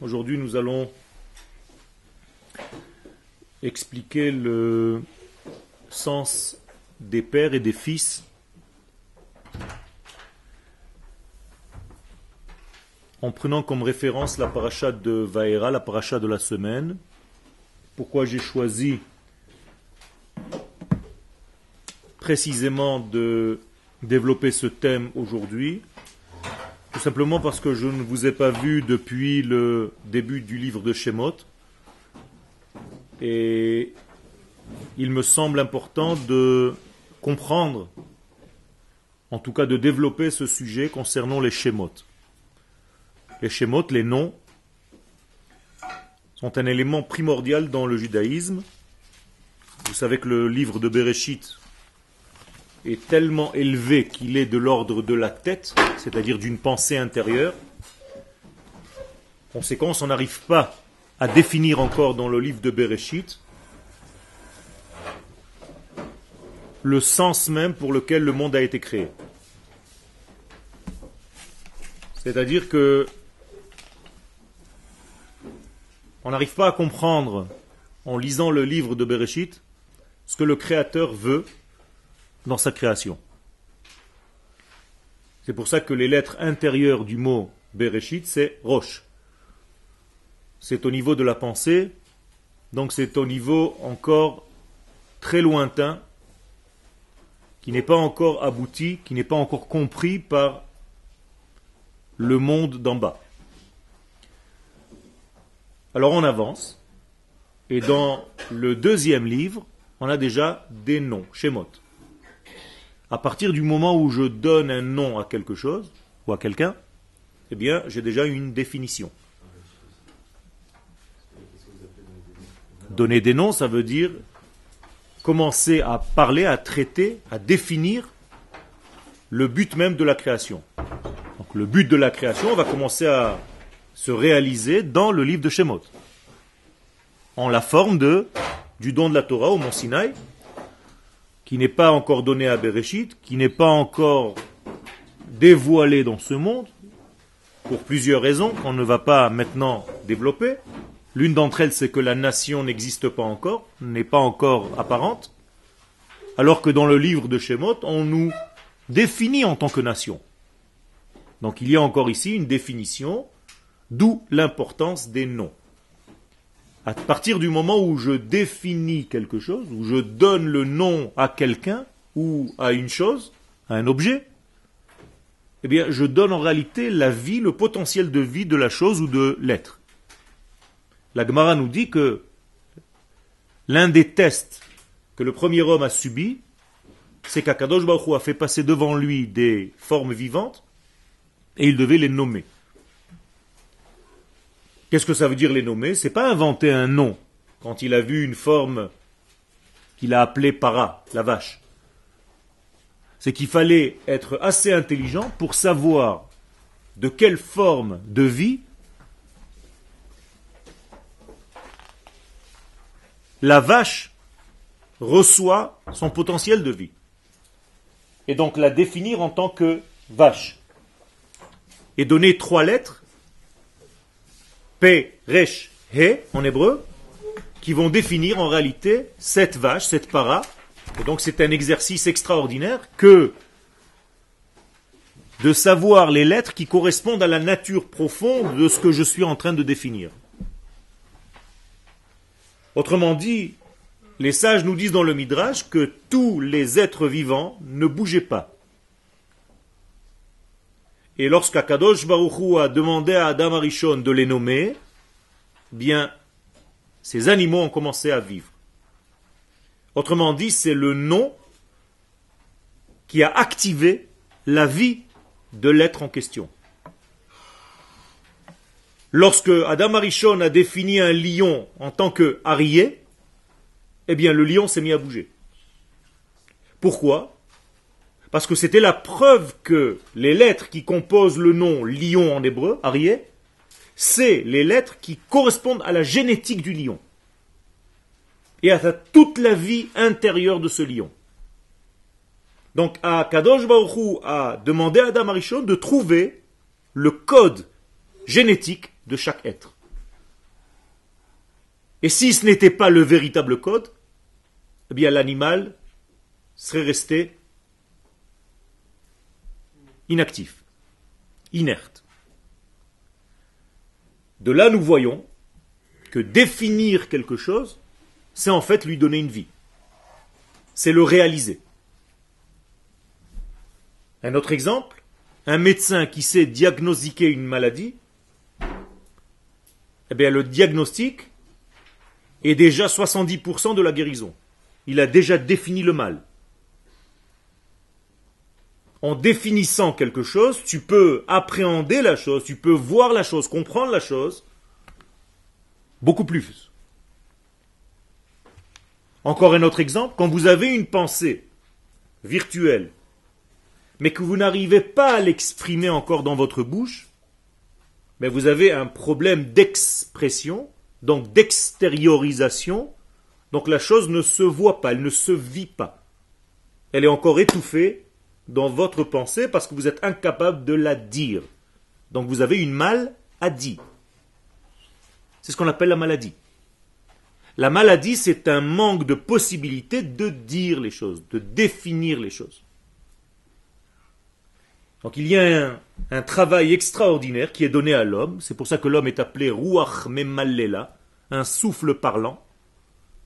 Aujourd'hui, nous allons expliquer le sens des pères et des fils en prenant comme référence la paracha de Vaera, la paracha de la semaine. Pourquoi j'ai choisi précisément de développer ce thème aujourd'hui? Tout simplement parce que je ne vous ai pas vu depuis le début du livre de Shemot. Et il me semble important de comprendre, en tout cas de développer ce sujet concernant les Shemot. Les Shemot, les noms, sont un élément primordial dans le judaïsme. Vous savez que le livre de Bereshit est tellement élevé qu'il est de l'ordre de la tête, c'est-à-dire d'une pensée intérieure. Conséquence, on n'arrive pas à définir encore dans le livre de Bereshit le sens même pour lequel le monde a été créé. C'est-à-dire que on n'arrive pas à comprendre en lisant le livre de Bereshit ce que le Créateur veut dans sa création. C'est pour ça que les lettres intérieures du mot Bereshit, c'est Roche. C'est au niveau de la pensée, donc c'est au niveau encore très lointain, qui n'est pas encore abouti, qui n'est pas encore compris par le monde d'en bas. Alors on avance, et dans le deuxième livre, on a déjà des noms, Shemot à partir du moment où je donne un nom à quelque chose ou à quelqu'un, eh bien, j'ai déjà une définition. Donner des noms, ça veut dire commencer à parler, à traiter, à définir le but même de la création. Donc le but de la création va commencer à se réaliser dans le livre de Shemot, en la forme du don de la Torah au mont Sinaï, qui n'est pas encore donné à Bereshit, qui n'est pas encore dévoilé dans ce monde, pour plusieurs raisons qu'on ne va pas maintenant développer. L'une d'entre elles, c'est que la nation n'existe pas encore, n'est pas encore apparente, alors que dans le livre de Shemot, on nous définit en tant que nation. Donc il y a encore ici une définition, d'où l'importance des noms. À partir du moment où je définis quelque chose, où je donne le nom à quelqu'un ou à une chose, à un objet, eh bien, je donne en réalité la vie, le potentiel de vie de la chose ou de l'être. La Gemara nous dit que l'un des tests que le premier homme a subi, c'est qu'Akadosh Baruch a fait passer devant lui des formes vivantes et il devait les nommer. Qu'est-ce que ça veut dire les nommer C'est pas inventer un nom quand il a vu une forme qu'il a appelée para, la vache. C'est qu'il fallait être assez intelligent pour savoir de quelle forme de vie la vache reçoit son potentiel de vie. Et donc la définir en tant que vache. Et donner trois lettres P, Resh, He en hébreu, qui vont définir en réalité cette vache, cette para. Et donc c'est un exercice extraordinaire que de savoir les lettres qui correspondent à la nature profonde de ce que je suis en train de définir. Autrement dit, les sages nous disent dans le Midrash que tous les êtres vivants ne bougeaient pas. Et lorsqu'Akadosh Baruchou a demandé à Adam Arishon de les nommer, bien, ces animaux ont commencé à vivre. Autrement dit, c'est le nom qui a activé la vie de l'être en question. Lorsque Adam Arishon a défini un lion en tant que arié, eh bien le lion s'est mis à bouger. Pourquoi? Parce que c'était la preuve que les lettres qui composent le nom lion en hébreu, Arié, c'est les lettres qui correspondent à la génétique du lion. Et à toute la vie intérieure de ce lion. Donc, à Kadosh Baruch a demandé à Adam Arishon de trouver le code génétique de chaque être. Et si ce n'était pas le véritable code, eh bien l'animal serait resté inactif, inerte. De là, nous voyons que définir quelque chose, c'est en fait lui donner une vie. C'est le réaliser. Un autre exemple, un médecin qui sait diagnostiquer une maladie, eh le diagnostic est déjà 70% de la guérison. Il a déjà défini le mal. En définissant quelque chose, tu peux appréhender la chose, tu peux voir la chose, comprendre la chose, beaucoup plus. Encore un autre exemple, quand vous avez une pensée virtuelle, mais que vous n'arrivez pas à l'exprimer encore dans votre bouche, mais vous avez un problème d'expression, donc d'extériorisation, donc la chose ne se voit pas, elle ne se vit pas. Elle est encore étouffée dans votre pensée parce que vous êtes incapable de la dire. Donc vous avez une maladie. C'est ce qu'on appelle la maladie. La maladie, c'est un manque de possibilité de dire les choses, de définir les choses. Donc il y a un, travail extraordinaire qui est donné à l'homme. C'est pour ça que l'homme est appelé Ruach Memallela, un souffle parlant.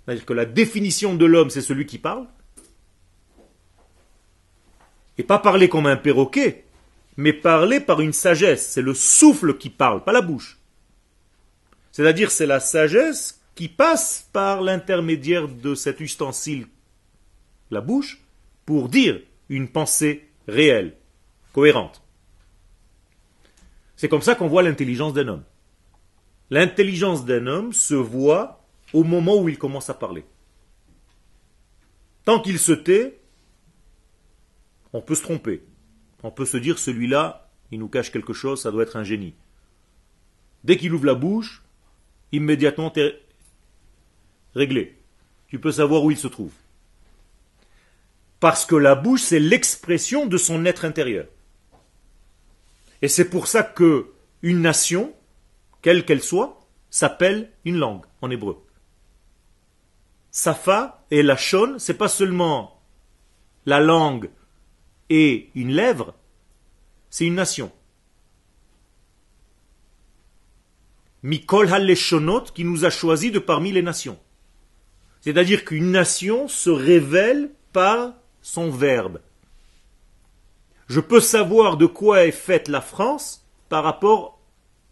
C'est-à-dire que la définition de l'homme, c'est celui qui parle. Et pas parler comme un perroquet, mais parler par une sagesse. C'est le souffle qui parle, pas la bouche. C'est-à-dire c'est la sagesse qui passe par l'intermédiaire de cet ustensile, la bouche, pour dire une pensée réelle, cohérente. C'est comme ça qu'on voit l'intelligence d'un homme. L'intelligence d'un homme se voit au moment où il commence à parler. Tant qu'il se tait, on peut se tromper. On peut se dire celui-là, il nous cache quelque chose, ça doit être un génie. Dès qu'il ouvre la bouche, immédiatement réglé. Tu peux savoir où il se trouve. Parce que la bouche, c'est l'expression de son être intérieur. Et c'est pour ça que une nation, quelle qu'elle soit, s'appelle une langue en hébreu. Safa et la shon, c'est pas seulement la langue et une lèvre, c'est une nation. Mikol Haleshonot qui nous a choisi de parmi les nations. C'est-à-dire qu'une nation se révèle par son verbe. Je peux savoir de quoi est faite la France par rapport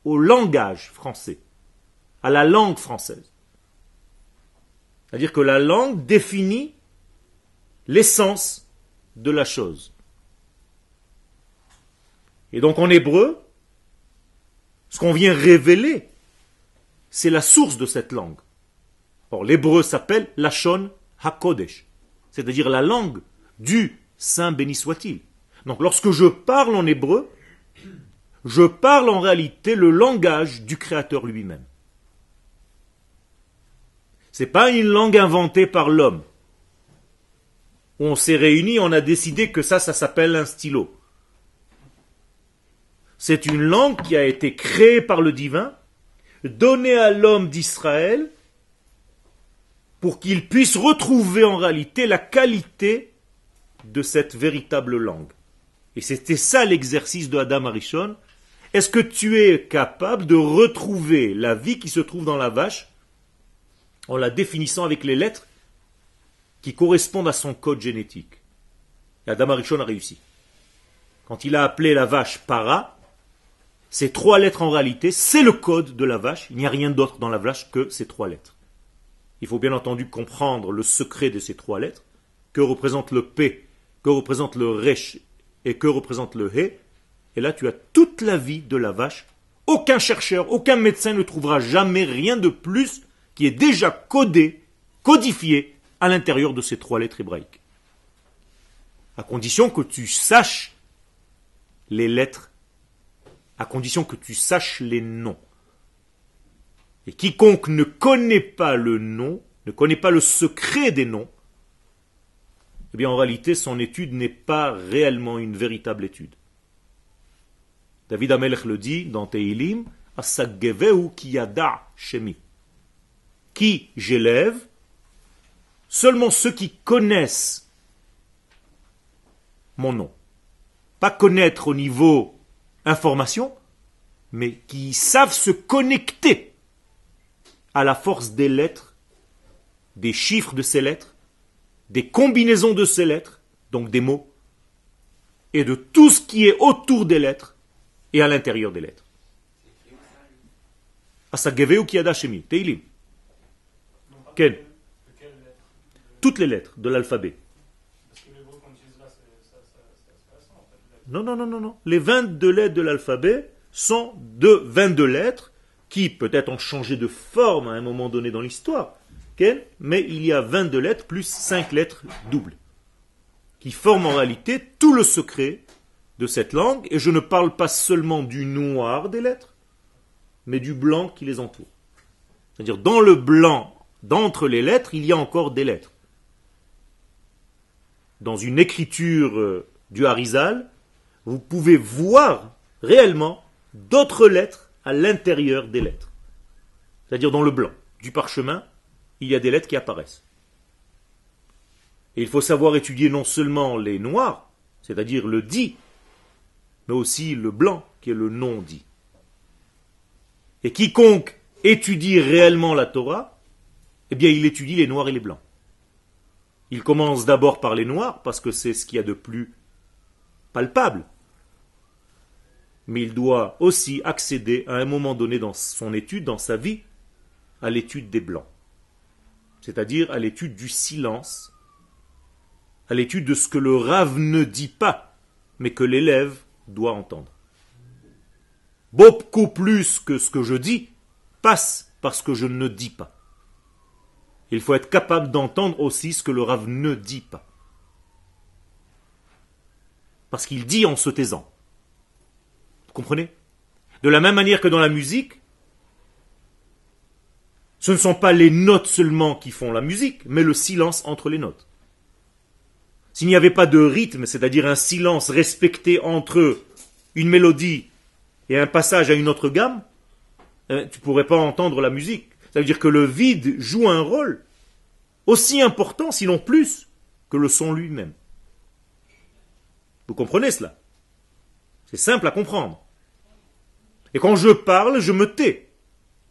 au langage français, à la langue française. C'est-à-dire que la langue définit l'essence de la chose. Et donc en hébreu, ce qu'on vient révéler, c'est la source de cette langue. Or, l'hébreu s'appelle Lachon HaKodesh, c'est-à-dire la langue du Saint béni soit-il. Donc lorsque je parle en hébreu, je parle en réalité le langage du Créateur lui-même. Ce n'est pas une langue inventée par l'homme. On s'est réunis, on a décidé que ça, ça s'appelle un stylo. C'est une langue qui a été créée par le divin, donnée à l'homme d'Israël pour qu'il puisse retrouver en réalité la qualité de cette véritable langue. Et c'était ça l'exercice de Adam Arishon. Est-ce que tu es capable de retrouver la vie qui se trouve dans la vache en la définissant avec les lettres qui correspondent à son code génétique? Adam Arishon a réussi. Quand il a appelé la vache para, ces trois lettres en réalité, c'est le code de la vache. Il n'y a rien d'autre dans la vache que ces trois lettres. Il faut bien entendu comprendre le secret de ces trois lettres. Que représente le P, que représente le Resh et que représente le He. Et là, tu as toute la vie de la vache. Aucun chercheur, aucun médecin ne trouvera jamais rien de plus qui est déjà codé, codifié à l'intérieur de ces trois lettres hébraïques. À condition que tu saches les lettres à condition que tu saches les noms. Et quiconque ne connaît pas le nom, ne connaît pas le secret des noms, eh bien en réalité son étude n'est pas réellement une véritable étude. David Amelech le dit dans Teilim, Asageveu kiyada shemi. Qui j'élève Seulement ceux qui connaissent mon nom. Pas connaître au niveau information, mais qui savent se connecter à la force des lettres, des chiffres de ces lettres, des combinaisons de ces lettres, donc des mots, et de tout ce qui est autour des lettres et à l'intérieur des lettres. Toutes les lettres de l'alphabet. Non, non, non, non, non. Les 22 lettres de l'alphabet sont de 22 lettres qui peut-être ont changé de forme à un moment donné dans l'histoire. Mais il y a 22 lettres plus 5 lettres doubles qui forment en réalité tout le secret de cette langue. Et je ne parle pas seulement du noir des lettres, mais du blanc qui les entoure. C'est-à-dire dans le blanc, d'entre les lettres, il y a encore des lettres. Dans une écriture euh, du Harizal, vous pouvez voir réellement d'autres lettres à l'intérieur des lettres. C'est-à-dire dans le blanc du parchemin, il y a des lettres qui apparaissent. Et il faut savoir étudier non seulement les noirs, c'est-à-dire le dit, mais aussi le blanc, qui est le non dit. Et quiconque étudie réellement la Torah, eh bien il étudie les noirs et les blancs. Il commence d'abord par les noirs, parce que c'est ce qu'il y a de plus palpable. Mais il doit aussi accéder à un moment donné dans son étude, dans sa vie, à l'étude des blancs. C'est-à-dire à, l'étude du silence, à l'étude de ce que le rave ne dit pas, mais que l'élève doit entendre. Beaucoup plus que ce que je dis passe par ce que je ne dis pas. Il faut être capable d'entendre aussi ce que le rave ne dit pas. Parce qu'il dit en se taisant. Vous comprenez? De la même manière que dans la musique, ce ne sont pas les notes seulement qui font la musique, mais le silence entre les notes. S'il n'y avait pas de rythme, c'est-à-dire un silence respecté entre une mélodie et un passage à une autre gamme, eh, tu ne pourrais pas entendre la musique. Ça veut dire que le vide joue un rôle aussi important, sinon plus, que le son lui-même. Vous comprenez cela? C'est simple à comprendre. Et quand je parle, je me tais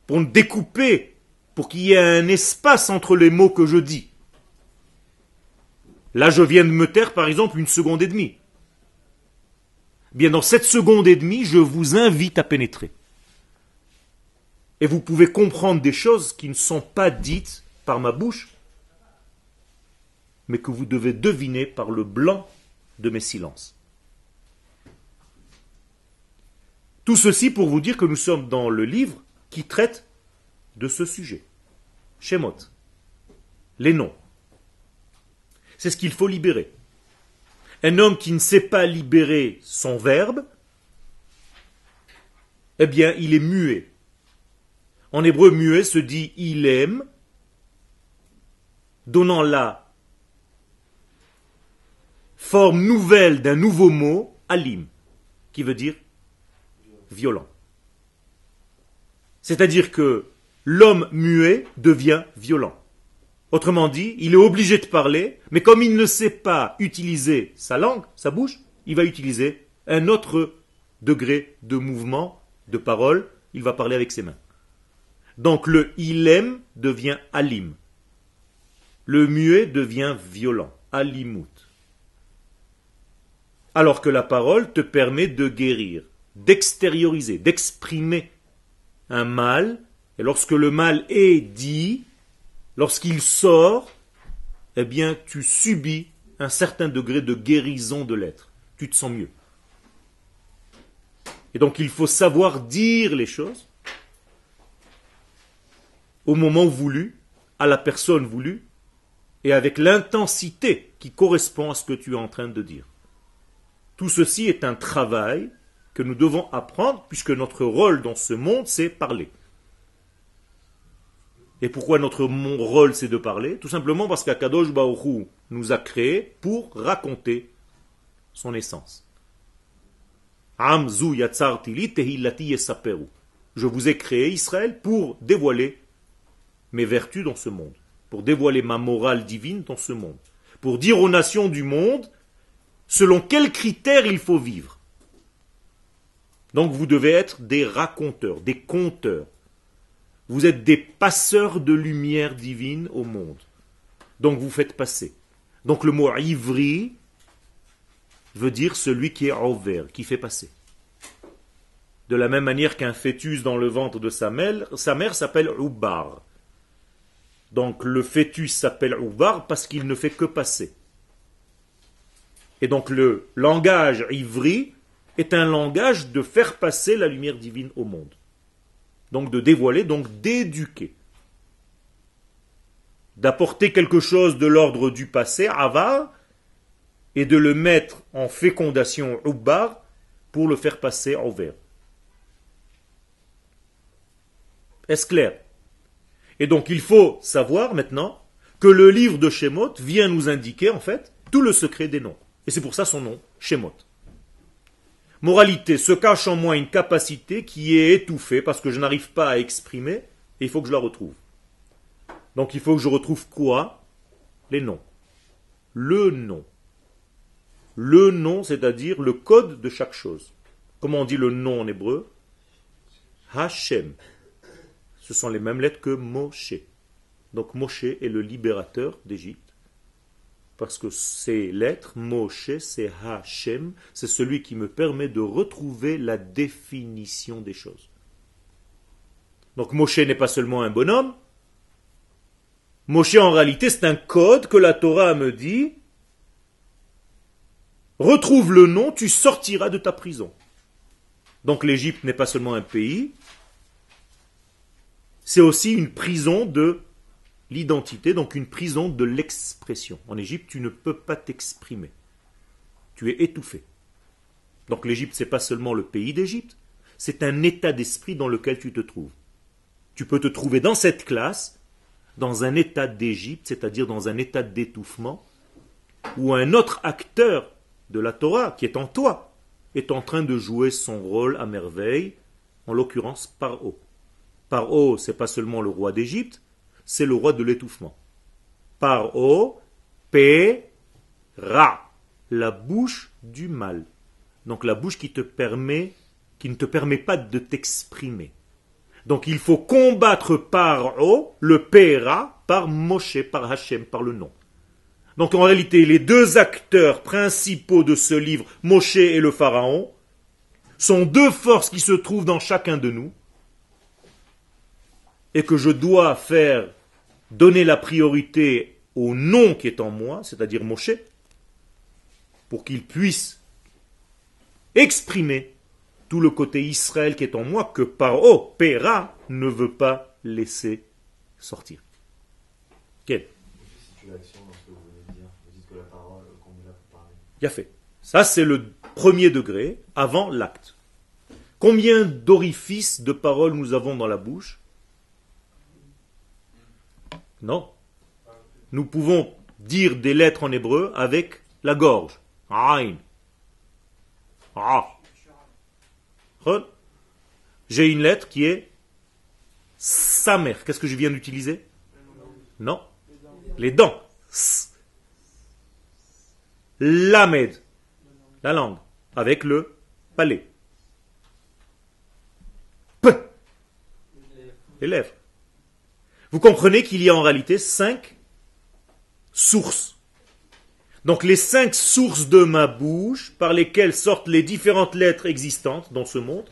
pour découper, pour qu'il y ait un espace entre les mots que je dis. Là, je viens de me taire, par exemple, une seconde et demie. Bien, dans cette seconde et demie, je vous invite à pénétrer. Et vous pouvez comprendre des choses qui ne sont pas dites par ma bouche, mais que vous devez deviner par le blanc de mes silences. Tout ceci pour vous dire que nous sommes dans le livre qui traite de ce sujet. Shemot. Les noms. C'est ce qu'il faut libérer. Un homme qui ne sait pas libérer son verbe, eh bien, il est muet. En hébreu, muet se dit il aime, donnant la forme nouvelle d'un nouveau mot, alim, qui veut dire violent. C'est-à-dire que l'homme muet devient violent. Autrement dit, il est obligé de parler, mais comme il ne sait pas utiliser sa langue, sa bouche, il va utiliser un autre degré de mouvement, de parole, il va parler avec ses mains. Donc le ilem devient alim. Le muet devient violent, alimut. Alors que la parole te permet de guérir, d'extérioriser, d'exprimer un mal, et lorsque le mal est dit, lorsqu'il sort, eh bien, tu subis un certain degré de guérison de l'être. Tu te sens mieux. Et donc, il faut savoir dire les choses au moment voulu, à la personne voulue, et avec l'intensité qui correspond à ce que tu es en train de dire. Tout ceci est un travail que nous devons apprendre, puisque notre rôle dans ce monde, c'est parler. Et pourquoi notre rôle c'est de parler? Tout simplement parce qu'Akadosh Baoru nous a créés pour raconter son essence. Je vous ai créé, Israël, pour dévoiler mes vertus dans ce monde, pour dévoiler ma morale divine dans ce monde, pour dire aux nations du monde selon quels critères il faut vivre. Donc vous devez être des raconteurs, des conteurs. Vous êtes des passeurs de lumière divine au monde. Donc vous faites passer. Donc le mot ivri veut dire celui qui est envers, qui fait passer. De la même manière qu'un fœtus dans le ventre de sa mère, sa mère s'appelle Ubar. Donc le fœtus s'appelle Ubar parce qu'il ne fait que passer. Et donc le langage ivri est un langage de faire passer la lumière divine au monde. Donc de dévoiler, donc d'éduquer. D'apporter quelque chose de l'ordre du passé, avar, et de le mettre en fécondation, ubar, pour le faire passer au vert. Est-ce clair? Et donc il faut savoir maintenant que le livre de Shemot vient nous indiquer en fait tout le secret des noms. Et c'est pour ça son nom, Shemot. Moralité, se cache en moi une capacité qui est étouffée parce que je n'arrive pas à exprimer et il faut que je la retrouve. Donc il faut que je retrouve quoi? Les noms. Le nom. Le nom, c'est-à-dire le code de chaque chose. Comment on dit le nom en hébreu? Hachem. Ce sont les mêmes lettres que Moshe. Donc Moshe est le libérateur d'Égypte parce que ces lettres, Moshe, c'est Hachem, c'est celui qui me permet de retrouver la définition des choses. Donc Moshe n'est pas seulement un bonhomme, Moshe en réalité c'est un code que la Torah me dit, retrouve le nom, tu sortiras de ta prison. Donc l'Égypte n'est pas seulement un pays, c'est aussi une prison de l'identité, donc une prison de l'expression. En Égypte, tu ne peux pas t'exprimer. Tu es étouffé. Donc l'Égypte, c'est pas seulement le pays d'Égypte, c'est un état d'esprit dans lequel tu te trouves. Tu peux te trouver dans cette classe, dans un état d'Égypte, c'est-à-dire dans un état d'étouffement, où un autre acteur de la Torah, qui est en toi, est en train de jouer son rôle à merveille, en l'occurrence Paro. Paro, c'est pas seulement le roi d'Égypte, c'est le roi de l'étouffement. Par o, p, ra, la bouche du mal. Donc la bouche qui te permet, qui ne te permet pas de t'exprimer. Donc il faut combattre par o, le ra, par Moshe, par Hachem, par le nom. Donc en réalité, les deux acteurs principaux de ce livre, Moshe et le Pharaon, sont deux forces qui se trouvent dans chacun de nous et que je dois faire donner la priorité au nom qui est en moi, c'est-à-dire Moshe, pour qu'il puisse exprimer tout le côté Israël qui est en moi que Paro, Pera, ne veut pas laisser sortir. Quel Il a fait. Ça, c'est le premier degré avant l'acte. Combien d'orifices de paroles nous avons dans la bouche non. Nous pouvons dire des lettres en hébreu avec la gorge. Aïn. Ah. J'ai une lettre qui est Samer. Qu'est-ce que je viens d'utiliser? Non. Les dents. Lamed. La langue. Avec le palais. P. Les lèvres. Vous comprenez qu'il y a en réalité cinq sources. Donc les cinq sources de ma bouche par lesquelles sortent les différentes lettres existantes dans ce monde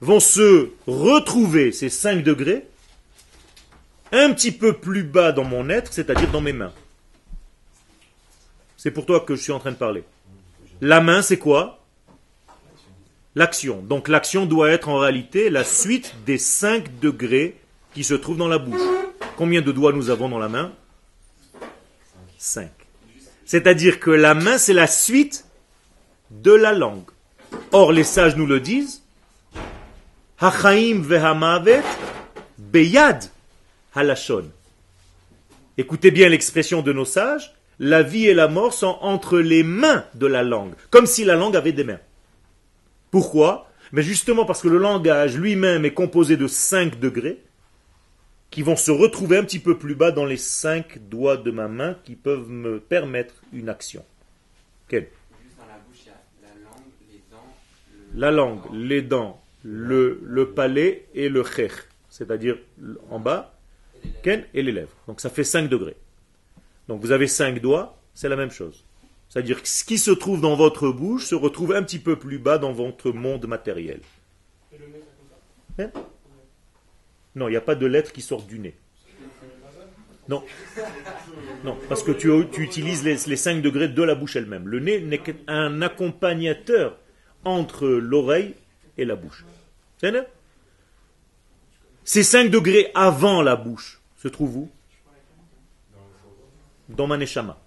vont se retrouver, ces cinq degrés, un petit peu plus bas dans mon être, c'est-à-dire dans mes mains. C'est pour toi que je suis en train de parler. La main, c'est quoi? L'action. Donc l'action doit être en réalité la suite des cinq degrés qui se trouve dans la bouche. Combien de doigts nous avons dans la main? Cinq. C'est-à-dire que la main, c'est la suite de la langue. Or, les sages nous le disent. Hachaim beyad halashon. Écoutez bien l'expression de nos sages. La vie et la mort sont entre les mains de la langue, comme si la langue avait des mains. Pourquoi? Mais justement parce que le langage lui-même est composé de cinq degrés, qui vont se retrouver un petit peu plus bas dans les cinq doigts de ma main qui peuvent me permettre une action. Quelle? La langue, les dents, le, le palais et le chech, c'est-à-dire en bas, ken et les lèvres. Donc ça fait 5 degrés. Donc vous avez 5 doigts, c'est la même chose. C'est-à-dire que ce qui se trouve dans votre bouche se retrouve un petit peu plus bas dans votre monde matériel. Hein? Non, il n'y a pas de lettres qui sortent du nez. Non. Non, parce que tu, utilises les, les 5 degrés de la bouche elle-même. Le nez n'est qu'un accompagnateur entre l'oreille et la bouche. Ces 5 degrés avant la bouche se trouvent où? Dans ma neshama.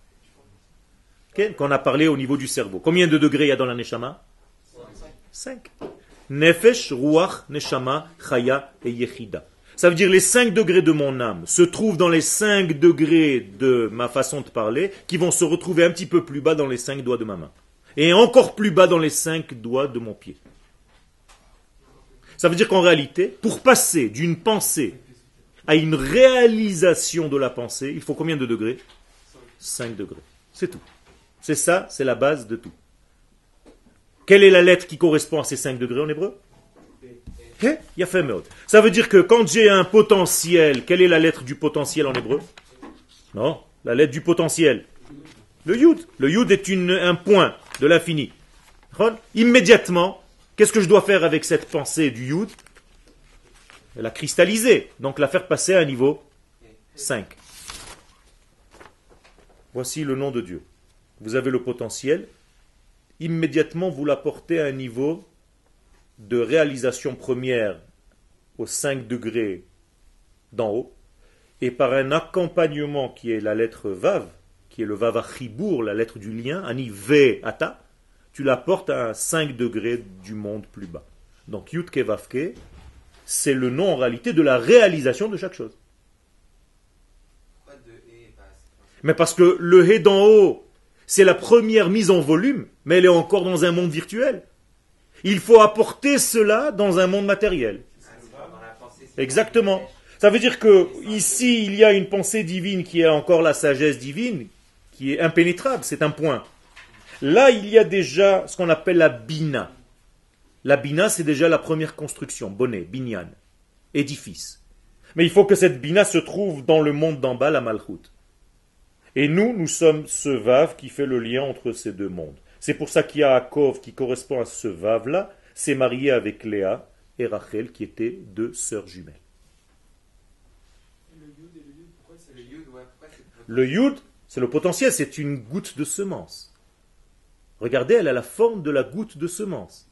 Qu'on a parlé au niveau du cerveau. Combien de degrés il y a dans la neshama? 5. Nefesh, ruach, neshama, chaya et yechida. Ça veut dire les 5 degrés de mon âme se trouvent dans les 5 degrés de ma façon de parler qui vont se retrouver un petit peu plus bas dans les 5 doigts de ma main et encore plus bas dans les cinq doigts de mon pied. Ça veut dire qu'en réalité, pour passer d'une pensée à une réalisation de la pensée, il faut combien de degrés? 5 degrés. C'est tout. C'est ça, c'est la base de tout. Quelle est la lettre qui correspond à ces 5 degrés en hébreu? Ça veut dire que quand j'ai un potentiel, quelle est la lettre du potentiel en hébreu? Non, la lettre du potentiel. Le yud. Le yud est un point de l'infini. Immédiatement, qu'est-ce que je dois faire avec cette pensée du Yud? La cristalliser, donc la faire passer à un niveau 5. Voici le nom de Dieu. Vous avez le potentiel, immédiatement vous l'apportez à un niveau de réalisation première aux 5 degrés d'en haut, et par un accompagnement qui est la lettre Vav, qui est le Vavachibour, la lettre du lien, Ani Ve Ata, tu la portes à 5 degrés du monde plus bas. Donc Yutke Vavke, c'est le nom en réalité de la réalisation de chaque chose. Mais parce que le He d'en haut, c'est la première mise en volume, mais elle est encore dans un monde virtuel. Il faut apporter cela dans un monde matériel. Exactement. Ça veut dire que ici, il y a une pensée divine qui est encore la sagesse divine, qui est impénétrable, c'est un point. Là, il y a déjà ce qu'on appelle la bina. La bina, c'est déjà la première construction, bonnet, binyan, édifice. Mais il faut que cette bina se trouve dans le monde d'en bas, la malchoute. Et nous, nous sommes ce vave qui fait le lien entre ces deux mondes. C'est pour ça qu'il y a Akov qui correspond à ce vave-là, s'est marié avec Léa et Rachel qui étaient deux sœurs jumelles. Le yud, c'est le potentiel, c'est une goutte de semence. Regardez, elle a la forme de la goutte de semence.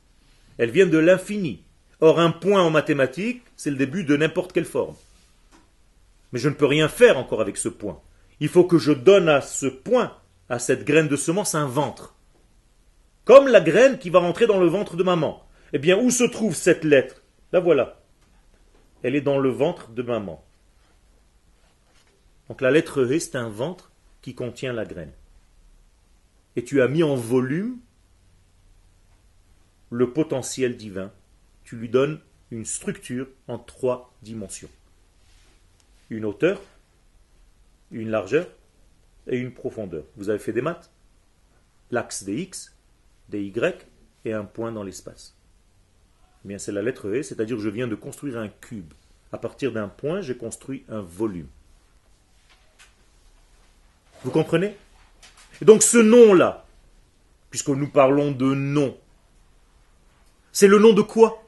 Elle vient de l'infini. Or, un point en mathématiques, c'est le début de n'importe quelle forme. Mais je ne peux rien faire encore avec ce point. Il faut que je donne à ce point, à cette graine de semence, un ventre. Comme la graine qui va rentrer dans le ventre de maman. Eh bien, où se trouve cette lettre? La voilà. Elle est dans le ventre de maman. Donc la lettre E, c'est un ventre qui contient la graine. Et tu as mis en volume le potentiel divin. Tu lui donnes une structure en trois dimensions. Une hauteur, une largeur et une profondeur. Vous avez fait des maths? L'axe des x, des y et un point dans l'espace. Eh bien, c'est la lettre E, c'est-à-dire je viens de construire un cube. À partir d'un point, j'ai construit un volume. Vous comprenez? Et donc ce nom-là, puisque nous parlons de nom, c'est le nom de quoi?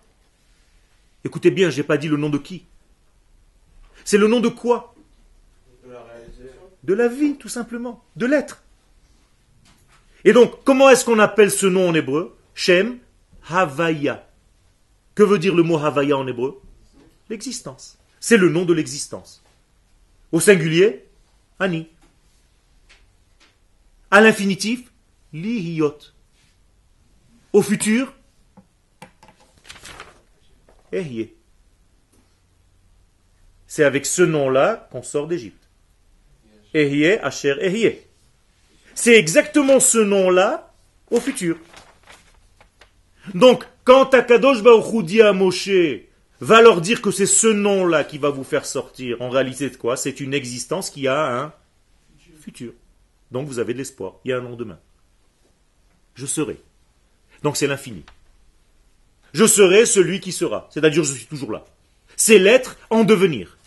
Écoutez bien, je n'ai pas dit le nom de qui. C'est le nom de quoi? De la De la vie, tout simplement. De l'être. Et donc, comment est-ce qu'on appelle ce nom en hébreu? Shem Havaya. Que veut dire le mot Havaya en hébreu? L'existence. C'est le nom de l'existence. Au singulier, Ani. À l'infinitif, lihiyot. Au futur, ehye. C'est avec ce nom-là qu'on sort d'Égypte. Ehye, Asher, ehye. C'est exactement ce nom-là au futur. Donc, Quand Akadosh Baruch dit à Moshe, va leur dire que c'est ce nom-là qui va vous faire sortir, en réalité de quoi? C'est une existence qui a un futur. Donc vous avez de l'espoir. Il y a un lendemain. Je serai. Donc c'est l'infini. Je serai celui qui sera. C'est-à-dire je suis toujours là. C'est l'être en devenir.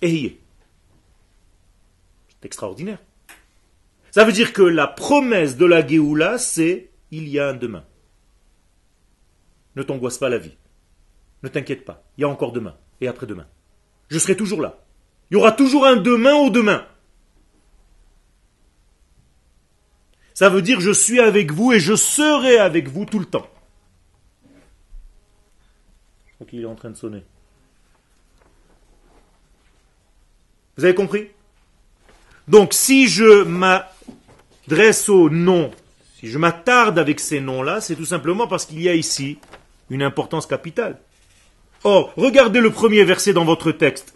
est. C'est extraordinaire. Ça veut dire que la promesse de la Géoula, c'est il y a un demain. Ne t'angoisse pas la vie. Ne t'inquiète pas. Il y a encore demain et après-demain. Je serai toujours là. Il y aura toujours un demain au demain. Ça veut dire je suis avec vous et je serai avec vous tout le temps. Ok, il est en train de sonner. Vous avez compris? Donc si je m'adresse au nom, si je m'attarde avec ces noms-là, c'est tout simplement parce qu'il y a ici une importance capitale. Or, regardez le premier verset dans votre texte.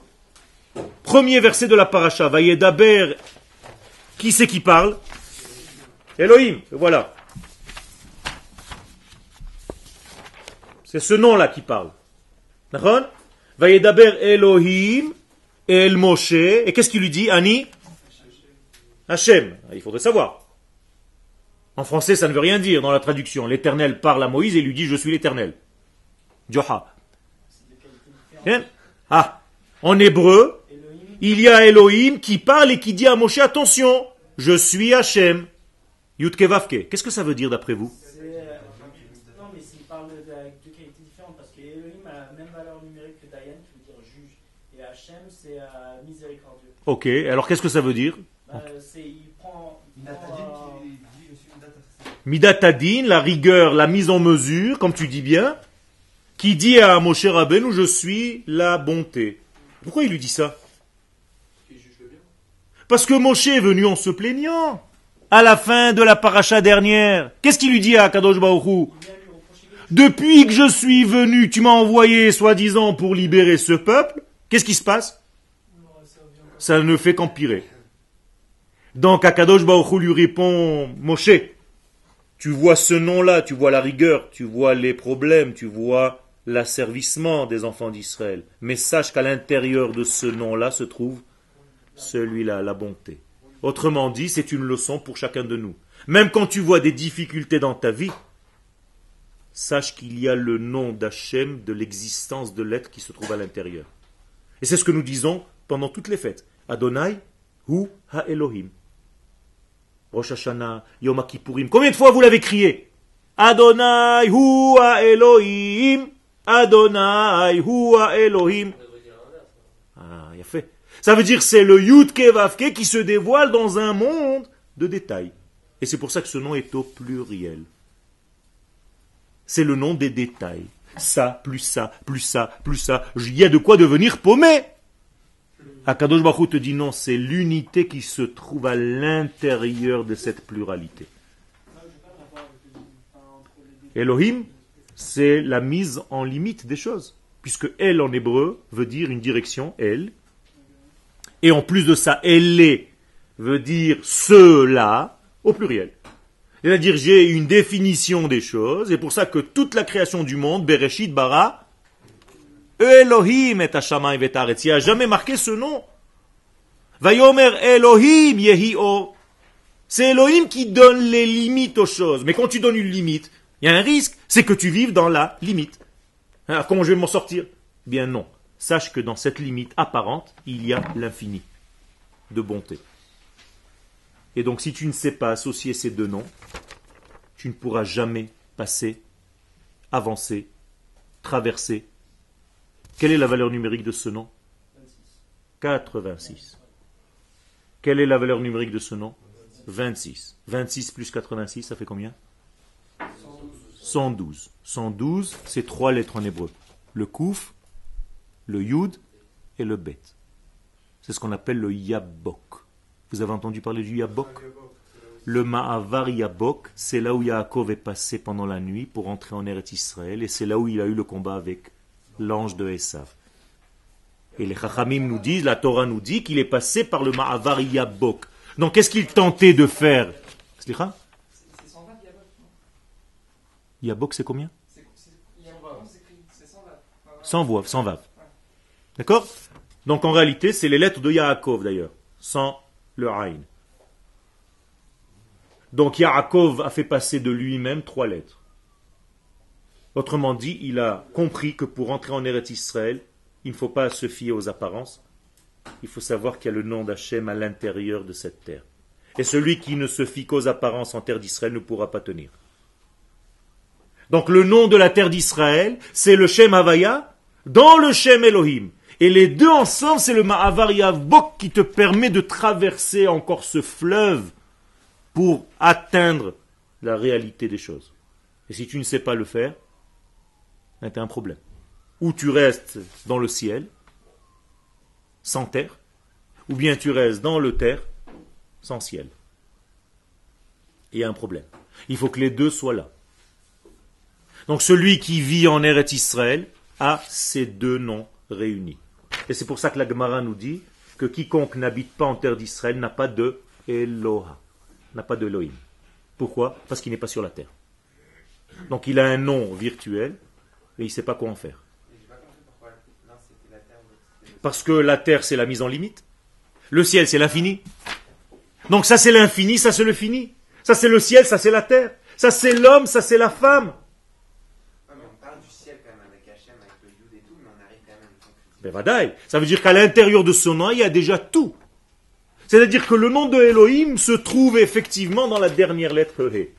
Premier verset de la paracha, Vayedaber, qui c'est qui parle Elohim, voilà. C'est ce nom-là qui parle. Vayedaber Elohim El Moshe. Et qu'est-ce qu'il lui dit? Ani? Hachem. Il faudrait savoir. En français, ça ne veut rien dire dans la traduction. L'Éternel parle à Moïse et lui dit Je suis l'Éternel. Joha. Hein? Ah, en hébreu, il y a Elohim qui parle et qui dit à Moshe Attention, je suis Hachem. Yutke Qu'est-ce que ça veut dire d'après vous? Non, mais s'il parle de, de qualités différentes, parce que Elohim a la même valeur numérique que Dayan, qui veut dire juge, et Hachem, c'est euh, miséricordieux. Ok, alors qu'est-ce que ça veut dire? Midatadin, la rigueur, la mise en mesure, comme tu dis bien, qui dit à Moshe Rabbeinu, je suis la bonté. Pourquoi il lui dit ça Parce que Moshe est venu en se plaignant. À la fin de la paracha dernière, qu'est-ce qu'il lui dit à Kadosh Baruch Depuis que je suis venu, tu m'as envoyé, soi-disant, pour libérer ce peuple. Qu'est-ce qui se passe Ça ne fait qu'empirer. Donc Akadosh Baruch lui répond, Moshe, tu vois ce nom-là, tu vois la rigueur, tu vois les problèmes, tu vois l'asservissement des enfants d'Israël. Mais sache qu'à l'intérieur de ce nom-là se trouve celui-là, la bonté. Autrement dit, c'est une leçon pour chacun de nous. Même quand tu vois des difficultés dans ta vie, sache qu'il y a le nom d'Hachem, de l'existence de l'être qui se trouve à l'intérieur. Et c'est ce que nous disons pendant toutes les fêtes. Adonai hu ha Elohim. Rosh Hashanah, Yom Kippourim. Combien de fois vous l'avez crié Adonai hu ha Elohim. Adonai hu ha Elohim. Ah, il a fait. Ça veut dire c'est le Yud Kevavke qui se dévoile dans un monde de détails. Et c'est pour ça que ce nom est au pluriel. C'est le nom des détails. Ça, plus ça, plus ça, plus ça. Il y a de quoi devenir paumé. Akadosh Baruch te dit non, c'est l'unité qui se trouve à l'intérieur de cette pluralité. Elohim, c'est la mise en limite des choses. Puisque elle en hébreu veut dire une direction, elle. Et en plus de ça, elle est veut dire cela au pluriel. C'est-à-dire j'ai une définition des choses, et pour ça que toute la création du monde, Bereshit bara, Elohim et Hashamayim et Il n'y a jamais marqué ce nom. Vayomer Elohim yehi C'est Elohim qui donne les limites aux choses. Mais quand tu donnes une limite, il y a un risque, c'est que tu vives dans la limite. Alors comment je vais m'en sortir? Bien non. Sache que dans cette limite apparente, il y a l'infini de bonté. Et donc si tu ne sais pas associer ces deux noms, tu ne pourras jamais passer, avancer, traverser quelle est la valeur numérique de ce nom 86. Quelle est la valeur numérique de ce nom 26. 26 plus 86, ça fait combien 112. 112, c'est trois lettres en hébreu. Le kouf, le yud et le bet. C'est ce qu'on appelle le yabok. Vous avez entendu parler du yabok Le ma'avar yabok, c'est là où Yaakov est passé pendant la nuit pour entrer en Eretz Israël et c'est là où il a eu le combat avec l'ange de Esav. Et les Chachamim nous disent, la Torah nous dit qu'il est passé par le Ma'avar Yabok. Donc qu'est-ce qu'il tentait de faire? Yabok, c'est combien? Sans voix, sans vav. D'accord? Donc en réalité, c'est les lettres de Yaakov d'ailleurs, sans le Aïn. Donc Yaakov a fait passer de lui-même trois lettres. Autrement dit, il a compris que pour entrer en Eretz Israël, il ne faut pas se fier aux apparences. Il faut savoir qu'il y a le nom d'Hachem à l'intérieur de cette terre. Et celui qui ne se fie qu'aux apparences en terre d'Israël ne pourra pas tenir. Donc le nom de la terre d'Israël, c'est le Shem Havaya dans le Shem Elohim. Et les deux ensemble, c'est le Ma'avar Yavbok qui te permet de traverser encore ce fleuve pour atteindre la réalité des choses. Et si tu ne sais pas le faire, ben, tu as un problème. Ou tu restes dans le ciel, sans terre, ou bien tu restes dans le terre, sans ciel. Il y a un problème. Il faut que les deux soient là. Donc celui qui vit en Eretz Israël a ces deux noms réunis. Et c'est pour ça que la Gemara nous dit que quiconque n'habite pas en terre d'Israël n'a pas de Eloha, n'a pas de Elohim. Pourquoi? Parce qu'il n'est pas sur la terre. Donc il a un nom virtuel et il ne sait pas quoi en faire. Parce que la terre, c'est la mise en limite. Le ciel, c'est l'infini. Donc ça, c'est l'infini, ça, c'est le fini. Ça, c'est le ciel, ça, c'est la terre. Ça, c'est l'homme, ça, c'est la femme. Ben, ça veut dire qu'à l'intérieur de ce nom, il y a déjà tout. C'est-à-dire que le nom de Elohim se trouve effectivement dans la dernière lettre He.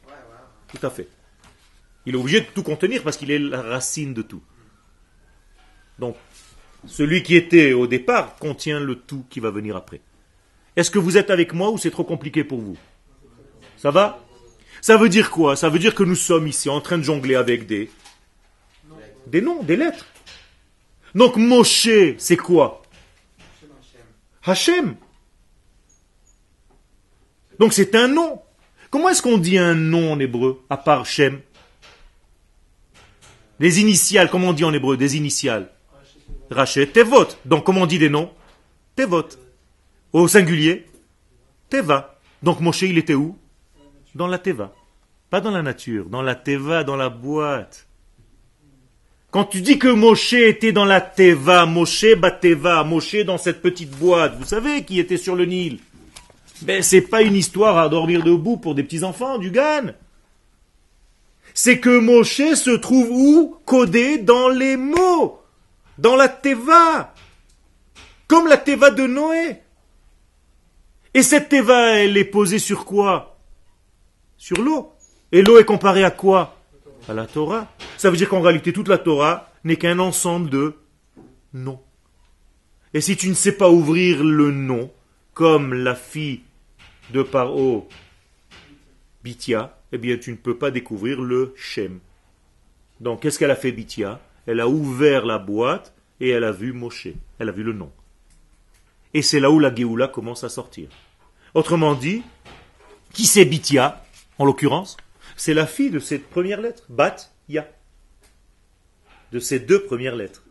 Tout à fait. Il est obligé de tout contenir parce qu'il est la racine de tout. Donc, celui qui était au départ contient le tout qui va venir après. Est-ce que vous êtes avec moi ou c'est trop compliqué pour vous? Ça va? Ça veut dire quoi? Ça veut dire que nous sommes ici en train de jongler avec des, des noms, des lettres. Donc Moshe, c'est quoi? Hachem. Donc c'est un nom. Comment est-ce qu'on dit un nom en hébreu, à part Shem? Les initiales, comment on dit en hébreu Des initiales? Rachet, Tevot. Donc comment on dit des noms? Tevot. Au singulier, Teva. Donc Moshe, il était où? Dans la Teva. Pas dans la nature, dans la Teva, dans la boîte. Quand tu dis que Moshe était dans la Teva, Moshe Bateva, Moshe dans cette petite boîte, vous savez qui était sur le Nil? Ben, c'est pas une histoire à dormir debout pour des petits enfants, du Gan. C'est que Moshe se trouve où? Codé dans les mots. Dans la Teva. Comme la Teva de Noé. Et cette Teva, elle est posée sur quoi? Sur l'eau. Et l'eau est comparée à quoi? À la Torah. Ça veut dire qu'en réalité, toute la Torah n'est qu'un ensemble de noms. Et si tu ne sais pas ouvrir le nom, comme la fille de Paro, Bithia, eh bien tu ne peux pas découvrir le Shem. Donc qu'est-ce qu'elle a fait Bithia Elle a ouvert la boîte et elle a vu Moshe. Elle a vu le nom. Et c'est là où la Géoula commence à sortir. Autrement dit, qui c'est Bithia, en l'occurrence? C'est la fille de cette première lettre, Bat Ya. De ces deux premières lettres.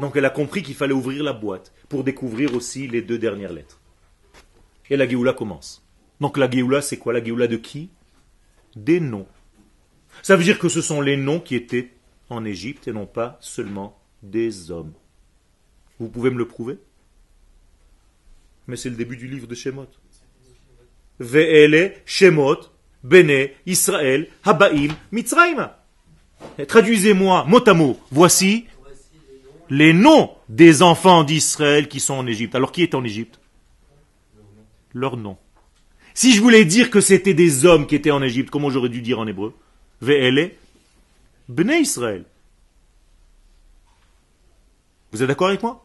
Donc elle a compris qu'il fallait ouvrir la boîte pour découvrir aussi les deux dernières lettres. Et la Géoula commence. Donc la Géoula, c'est quoi? La Géoula de qui? Des noms. Ça veut dire que ce sont les noms qui étaient en Égypte et non pas seulement des hommes. Vous pouvez me le prouver? Mais c'est le début du livre de Shemot. Ve'ele Shemot Bene, Israël, Habaim, Mitzrayim. Traduisez-moi mot à mot. Voici les noms des enfants d'Israël qui sont en Égypte. Alors qui est en Égypte? Leur nom. Si je voulais dire que c'était des hommes qui étaient en Égypte, comment j'aurais dû dire en hébreu? Ve'ele, Bene Israël. Vous êtes d'accord avec moi?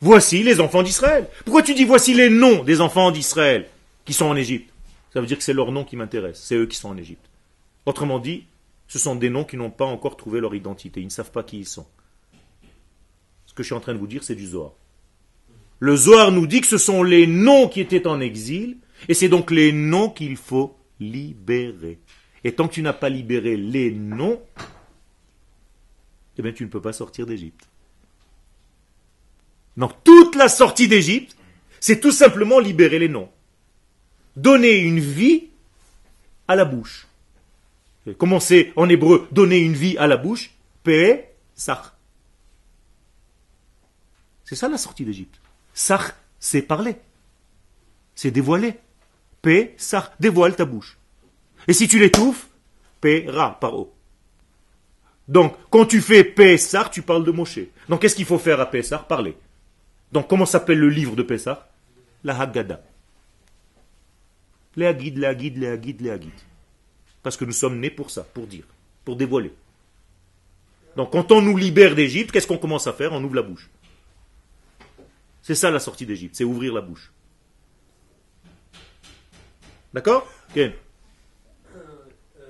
Voici les enfants d'Israël. Pourquoi tu dis voici les noms des enfants d'Israël qui sont en Égypte? Ça veut dire que c'est leur nom qui m'intéresse. C'est eux qui sont en Égypte. Autrement dit, ce sont des noms qui n'ont pas encore trouvé leur identité. Ils ne savent pas qui ils sont. Ce que je suis en train de vous dire, c'est du Zohar. Le Zohar nous dit que ce sont les noms qui étaient en exil, et c'est donc les noms qu'il faut libérer. Et tant que tu n'as pas libéré les noms, eh bien tu ne peux pas sortir d'Égypte. Donc toute la sortie d'Égypte, c'est tout simplement libérer les noms donner une vie à la bouche. Comment en hébreu donner une vie à la bouche? Pe, sach. C'est ça la sortie d'Égypte. Sar, c'est parler. C'est dévoiler. P, dévoile ta bouche. Et si tu l'étouffes, P, ra, par haut. Donc, quand tu fais Pessar, tu parles de Moshe. Donc, qu'est-ce qu'il faut faire à Pessar Parler. Donc, comment s'appelle le livre de Pessar La Haggadah. Les Hagid, les Hagid, les Hagid, les Hagid. Parce que nous sommes nés pour ça, pour dire, pour dévoiler. Donc, quand on nous libère d'Égypte, qu'est-ce qu'on commence à faire? On ouvre la bouche. C'est ça la sortie d'Égypte, c'est ouvrir la bouche. D'accord? Euh, euh,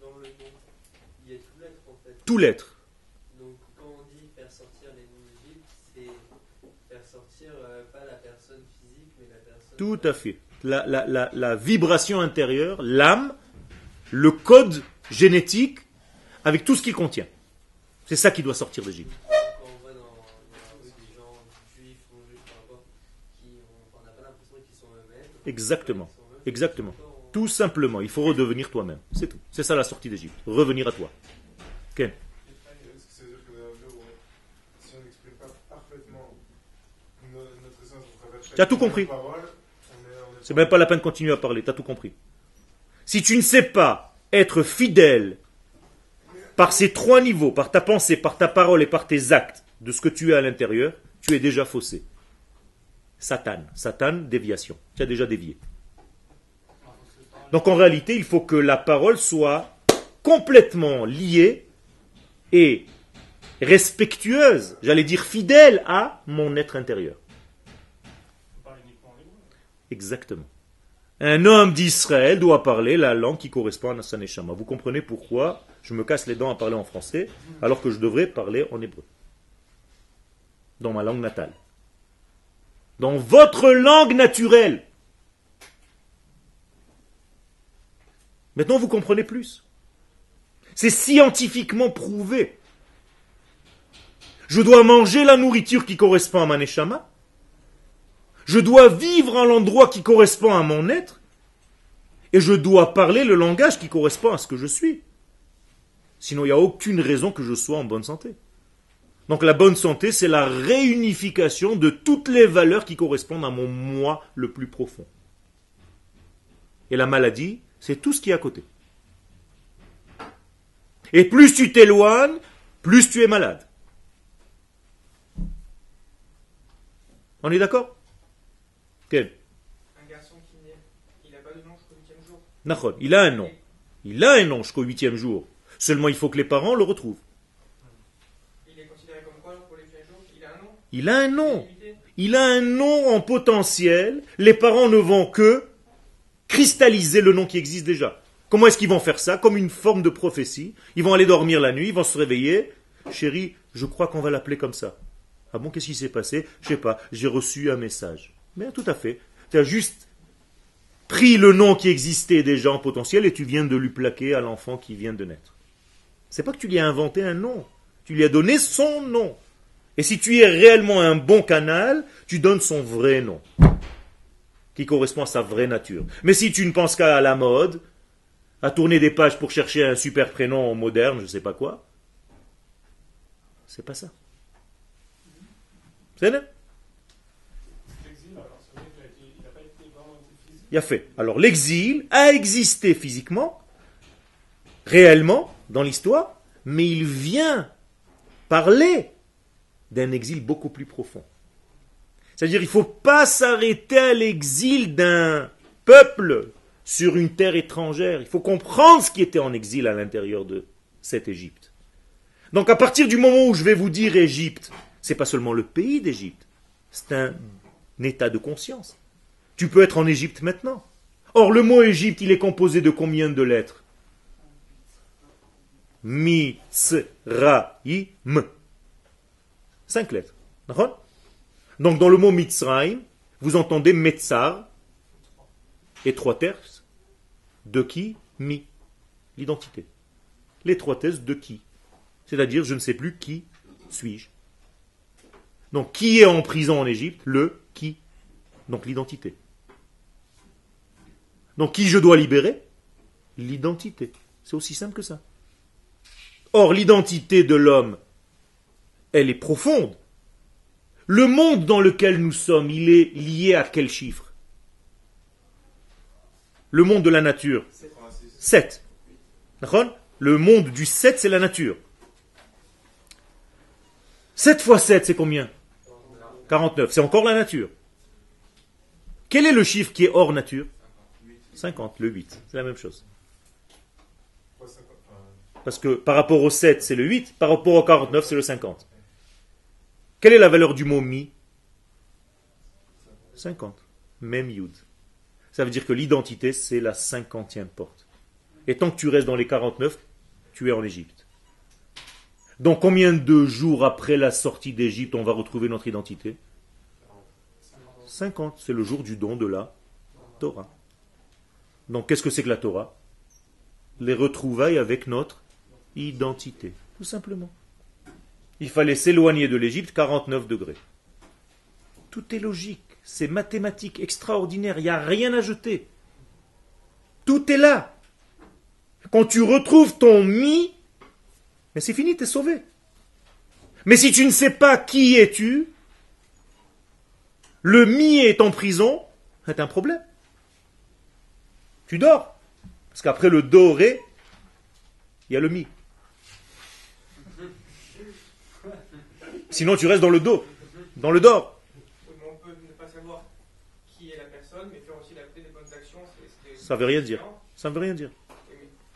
dans le nom, il y a tout l'être en fait. Tout l'être. Donc quand on dit faire sortir les noms d'Égypte, c'est faire sortir euh, pas la personne physique, mais la personne. Tout à fait. La, la- la- la vibration intérieure, l'âme, le code génétique, avec tout ce qu'il contient. C'est ça qui doit sortir d'Égypte. Non sont eux-mêmes. Exactement. Exactement. Tout simplement, il faut redevenir toi-même. C'est tout. C'est ça la sortie d'Égypte. Revenir à toi. Ken. Est-ce que ça veut dire que dans la mesure où, si on n'exprime pas parfaitement no- notre essence au travers de chaque Tu as tout compris. C'est même pas la peine de continuer à parler. T'as tout compris. Si tu ne sais pas être fidèle par ces trois niveaux, par ta pensée, par ta parole et par tes actes, de ce que tu es à l'intérieur, tu es déjà faussé. Satan. Satan, déviation. Tu as déjà dévié. Donc en réalité, il faut que la parole soit complètement liée et respectueuse, j'allais dire fidèle à mon être intérieur. Exactement. Un homme d'Israël doit parler la langue qui correspond à sa neshama. Vous comprenez pourquoi je me casse les dents à parler en français alors que je devrais parler en hébreu. Dans ma langue natale. Dans votre langue naturelle. Maintenant, vous comprenez plus. C'est scientifiquement prouvé. Je dois manger la nourriture qui correspond à ma neshama. Je dois vivre à l'endroit qui correspond à mon être. Et je dois parler le langage qui correspond à ce que je suis. Sinon, il n'y a aucune raison que je sois en bonne santé. Donc la bonne santé, c'est la réunification de toutes les valeurs qui correspondent à mon moi le plus profond. Et la maladie, c'est tout ce qui est à côté. Et plus tu t'éloignes, plus tu es malade. On est d'accord? Quel? Un garçon qui naît, il n'a pas de nom jusqu'au huitième jour. Nahon, il a un nom. Il a un nom jusqu'au huitième jour. Seulement, il faut que les parents le retrouvent. Il est considéré comme quoi pour les jours Il a un nom Il a un nom. Il a un nom en potentiel. Les parents ne vont que cristalliser le nom qui existe déjà. Comment est-ce qu'ils vont faire ça Comme une forme de prophétie. Ils vont aller dormir la nuit, ils vont se réveiller. Chérie, je crois qu'on va l'appeler comme ça. Ah bon, qu'est-ce qui s'est passé Je sais pas, j'ai reçu un message. Mais tout à fait. Tu as juste pris le nom qui existait déjà en potentiel et tu viens de lui plaquer à l'enfant qui vient de naître. C'est pas que tu lui as inventé un nom. Tu lui as donné son nom. Et si tu es réellement un bon canal, tu donnes son vrai nom, qui correspond à sa vraie nature. Mais si tu ne penses qu'à la mode, à tourner des pages pour chercher un super prénom moderne, je ne sais pas quoi, c'est pas ça. C'est physique. Il a fait. Alors l'exil a existé physiquement, réellement, dans l'histoire, mais il vient parler d'un exil beaucoup plus profond. C'est-à-dire il ne faut pas s'arrêter à l'exil d'un peuple sur une terre étrangère. Il faut comprendre ce qui était en exil à l'intérieur de cette Égypte. Donc à partir du moment où je vais vous dire Égypte, c'est pas seulement le pays d'Égypte, c'est un état de conscience. Tu peux être en Égypte maintenant. Or, le mot Égypte, il est composé de combien de lettres? Mitzraïm. Cinq lettres. D'accord Donc, dans le mot Mitzraïm, vous entendez Metzar et trois terces. De qui? Mi. L'identité. Les trois thèses de qui? C'est-à-dire, je ne sais plus qui suis-je. Donc, qui est en prison en Égypte? Le qui. Donc, l'identité. Donc, qui je dois libérer? L'identité. C'est aussi simple que ça. Or, l'identité de l'homme, elle est profonde. Le monde dans lequel nous sommes, il est lié à quel chiffre? Le monde de la nature. 7. D'accord? Le monde du 7, c'est la nature. 7 fois 7, c'est combien? 49. C'est encore la nature. Quel est le chiffre qui est hors nature? 50, le 8. C'est la même chose. Parce que par rapport au 7, c'est le 8. Par rapport au 49, c'est le 50. Quelle est la valeur du mot mi? 50. Même yud. Ça veut dire que l'identité, c'est la cinquantième porte. Et tant que tu restes dans les 49, tu es en Égypte. Donc combien de jours après la sortie d'Égypte on va retrouver notre identité? 50. C'est le jour du don de la Torah. Donc qu'est-ce que c'est que la Torah? Les retrouvailles avec notre identité. Tout simplement. Il fallait s'éloigner de l'Égypte 49 degrés. Tout est logique, c'est mathématique, extraordinaire, il n'y a rien à jeter. Tout est là. Quand tu retrouves ton mi, mais c'est fini, tu es sauvé. Mais si tu ne sais pas qui es-tu, le mi est en prison, c'est un problème. Tu dors. Parce qu'après le doré, il y a le mi. Sinon, tu restes dans le dos, dans le dor. On peut ne pas savoir qui est la personne, mais faire aussi la des bonnes actions. Ça ne veut rien dire. Ça ne veut rien dire.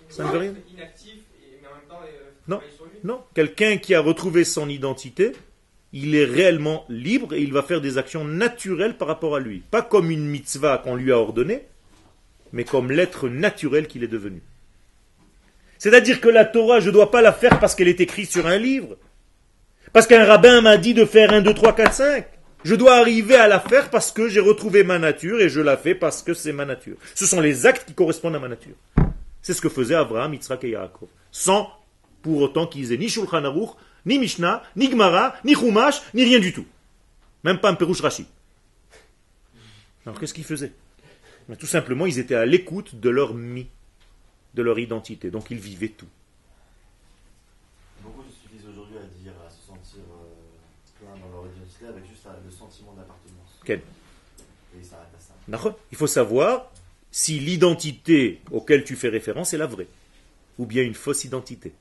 Ça ne veut rien. Inactif, mais en même temps, euh, non, non. Quelqu'un qui a retrouvé son identité, il est réellement libre et il va faire des actions naturelles par rapport à lui. Pas comme une mitzvah qu'on lui a ordonnée, mais comme l'être naturel qu'il est devenu. C'est-à-dire que la Torah, je ne dois pas la faire parce qu'elle est écrite sur un livre. Parce qu'un rabbin m'a dit de faire 1, 2, 3, 4, 5. Je dois arriver à la faire parce que j'ai retrouvé ma nature et je la fais parce que c'est ma nature. Ce sont les actes qui correspondent à ma nature. C'est ce que faisaient Abraham, Yitzhak et Yaakov. Sans pour autant qu'ils aient ni Shulchan Aruch, ni Mishnah, ni Gemara, ni Chumash, ni rien du tout. Même pas un Perush Rashi. Alors qu'est-ce qu'ils faisaient? Tout simplement, ils étaient à l'écoute de leur mi, de leur identité. Donc ils vivaient tout. Il faut savoir si l'identité auquel tu fais référence est la vraie, ou bien une fausse identité.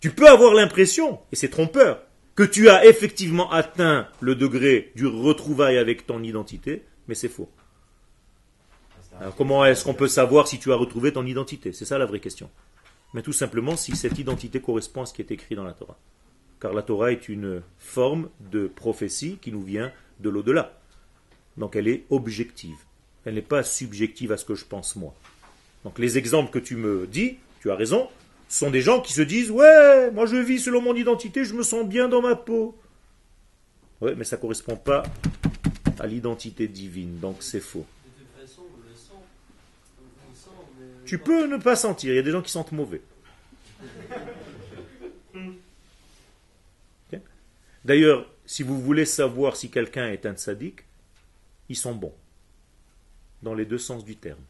Tu peux avoir l'impression, et c'est trompeur, que tu as effectivement atteint le degré du retrouvail avec ton identité, mais c'est faux. Alors comment est-ce qu'on peut savoir si tu as retrouvé ton identité? C'est ça la vraie question. Mais tout simplement si cette identité correspond à ce qui est écrit dans la Torah. Car la Torah est une forme de prophétie qui nous vient de l'au-delà. Donc elle est objective. Elle n'est pas subjective à ce que je pense moi. Donc les exemples que tu me dis, tu as raison, sont des gens qui se disent Ouais, moi je vis selon mon identité, je me sens bien dans ma peau. Ouais, mais ça ne correspond pas à l'identité divine, donc c'est faux. Tu peux ne pas sentir, il y a des gens qui sentent mauvais. D'ailleurs, si vous voulez savoir si quelqu'un est un sadique, ils sont bons, dans les deux sens du terme.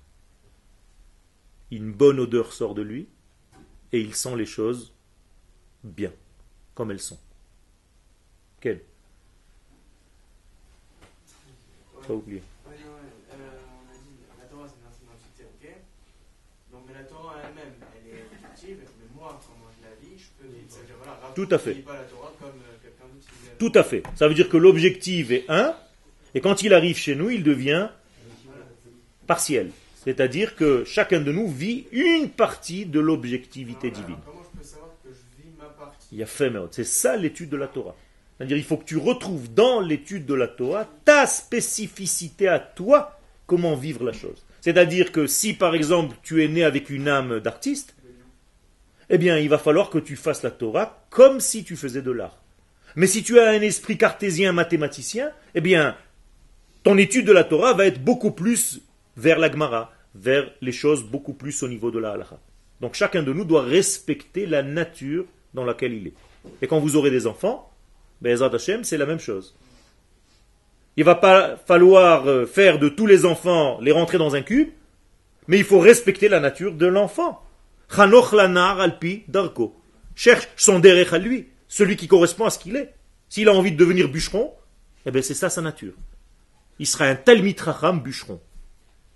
Une bonne odeur sort de lui, et il sent les choses bien, comme elles sont. Quelle oublié. Tout à fait. Tout à fait. Ça veut dire que l'objectif est un, et quand il arrive chez nous, il devient partiel. C'est-à-dire que chacun de nous vit une partie de l'objectivité divine. Il y a fait, c'est ça l'étude de la Torah. C'est-à-dire il faut que tu retrouves dans l'étude de la Torah ta spécificité à toi, comment vivre la chose. C'est-à-dire que si par exemple tu es né avec une âme d'artiste, eh bien il va falloir que tu fasses la Torah comme si tu faisais de l'art. Mais si tu as un esprit cartésien mathématicien, eh bien, ton étude de la Torah va être beaucoup plus vers la Gemara, vers les choses beaucoup plus au niveau de la halakha. Donc chacun de nous doit respecter la nature dans laquelle il est. Et quand vous aurez des enfants, ben Hashem, c'est la même chose. Il ne va pas falloir euh, faire de tous les enfants les rentrer dans un cube, mais il faut respecter la nature de l'enfant. Chanoch lanar alpi darko. Cherche son derech à lui celui qui correspond à ce qu'il est. S'il a envie de devenir bûcheron, Eh bien, c'est ça sa nature. Il sera un tel mitracham bûcheron.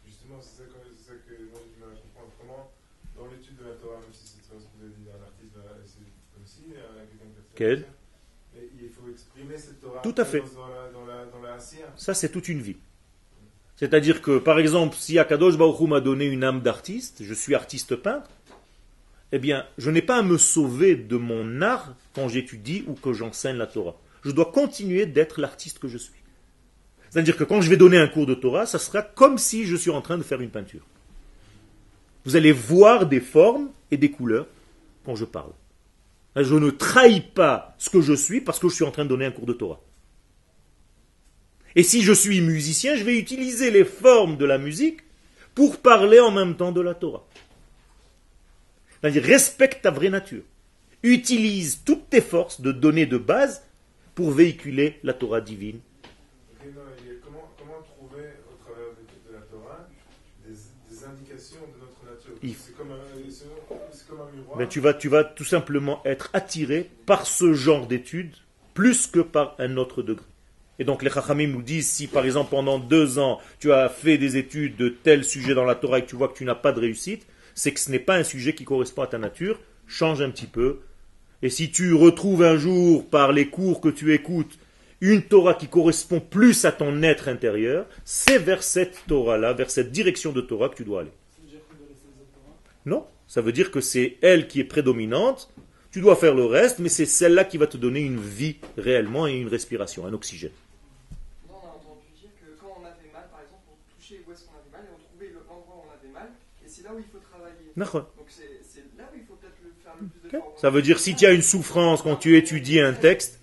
Justement, c'est ça, que- c'est ça que moi j'ai du mal à comprendre. Comment, dans l'étude de la Torah, même si c'est très ce que vous avez dit d'un artiste, d'un- c'est comme si, quelqu'un qui a fait Quel? Ça, mais il faut exprimer cette Torah Tout à fait. dans la, dans la, dans la Asiya. Ça, c'est toute une vie. C'est-à-dire que, par exemple, si Akadosh Baruch Hu m'a donné une âme d'artiste, je suis artiste peintre, eh bien, je n'ai pas à me sauver de mon art quand j'étudie ou que j'enseigne la Torah. Je dois continuer d'être l'artiste que je suis. C'est-à-dire que quand je vais donner un cours de Torah, ça sera comme si je suis en train de faire une peinture. Vous allez voir des formes et des couleurs quand je parle. Je ne trahis pas ce que je suis parce que je suis en train de donner un cours de Torah. Et si je suis musicien, je vais utiliser les formes de la musique pour parler en même temps de la Torah. C'est-à-dire, respecte ta vraie nature. Utilise toutes tes forces de données de base pour véhiculer la Torah divine. Non, comment, comment trouver, au travers de, de la Torah, des, des indications de notre nature? Il- C'est comme, un- comme miroir. Ben, tu, vas, tu vas tout simplement être attiré par ce genre d'études plus que par un autre degré. Et donc les Chachamim nous disent, si par exemple pendant deux ans tu as fait des études de tel sujet dans la Torah et que tu vois que tu n'as pas de réussite, c'est que ce n'est pas un sujet qui correspond à ta nature, change un petit peu. Et si tu retrouves un jour par les cours que tu écoutes une Torah qui correspond plus à ton être intérieur, c'est vers cette Torah-là, vers cette direction de Torah que tu dois aller. Non, ça veut dire que c'est elle qui est prédominante. Tu dois faire le reste, mais c'est celle-là qui va te donner une vie réellement et une respiration, un oxygène. Nous, on a entendu dire que quand on avait mal, par exemple, on touchait où est-ce qu'on avait mal et on trouvait le- l'endroit où on avait mal, et c'est là où il faut travailler. D'accord. Donc c'est c'est là où il faut peut-être le faire le plus Ok. d'efforts. Ça veut dire si tu as une souffrance quand tu étudies un texte